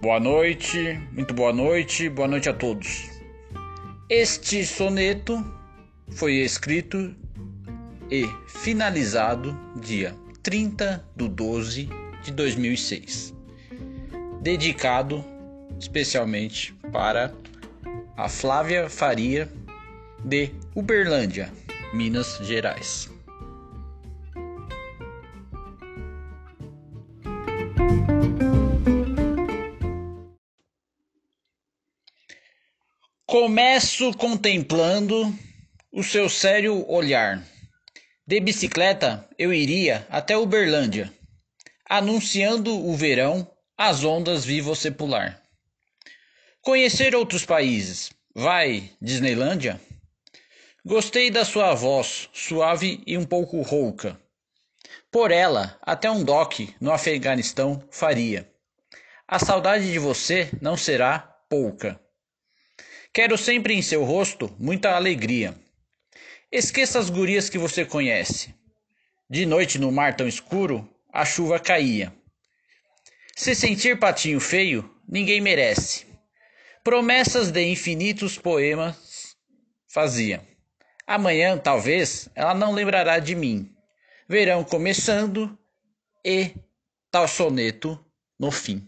Boa noite, muito boa noite, boa noite a todos. Este soneto foi escrito e finalizado dia 30 de 12 de 2006, dedicado especialmente para a Flávia Faria de Uberlândia, Minas Gerais. Começo contemplando o seu sério olhar. De bicicleta eu iria até Uberlândia, anunciando o verão, as ondas vi você pular. Conhecer outros países. Vai, Disneylândia? Gostei da sua voz, suave e um pouco rouca. Por ela, até um doque no Afeganistão faria. A saudade de você não será pouca. Quero sempre em seu rosto muita alegria. Esqueça as gurias que você conhece. De noite no mar tão escuro, a chuva caía. Se sentir patinho feio, ninguém merece. Promessas de infinitos poemas fazia. Amanhã, talvez, ela não lembrará de mim. Verão começando e tal soneto no fim.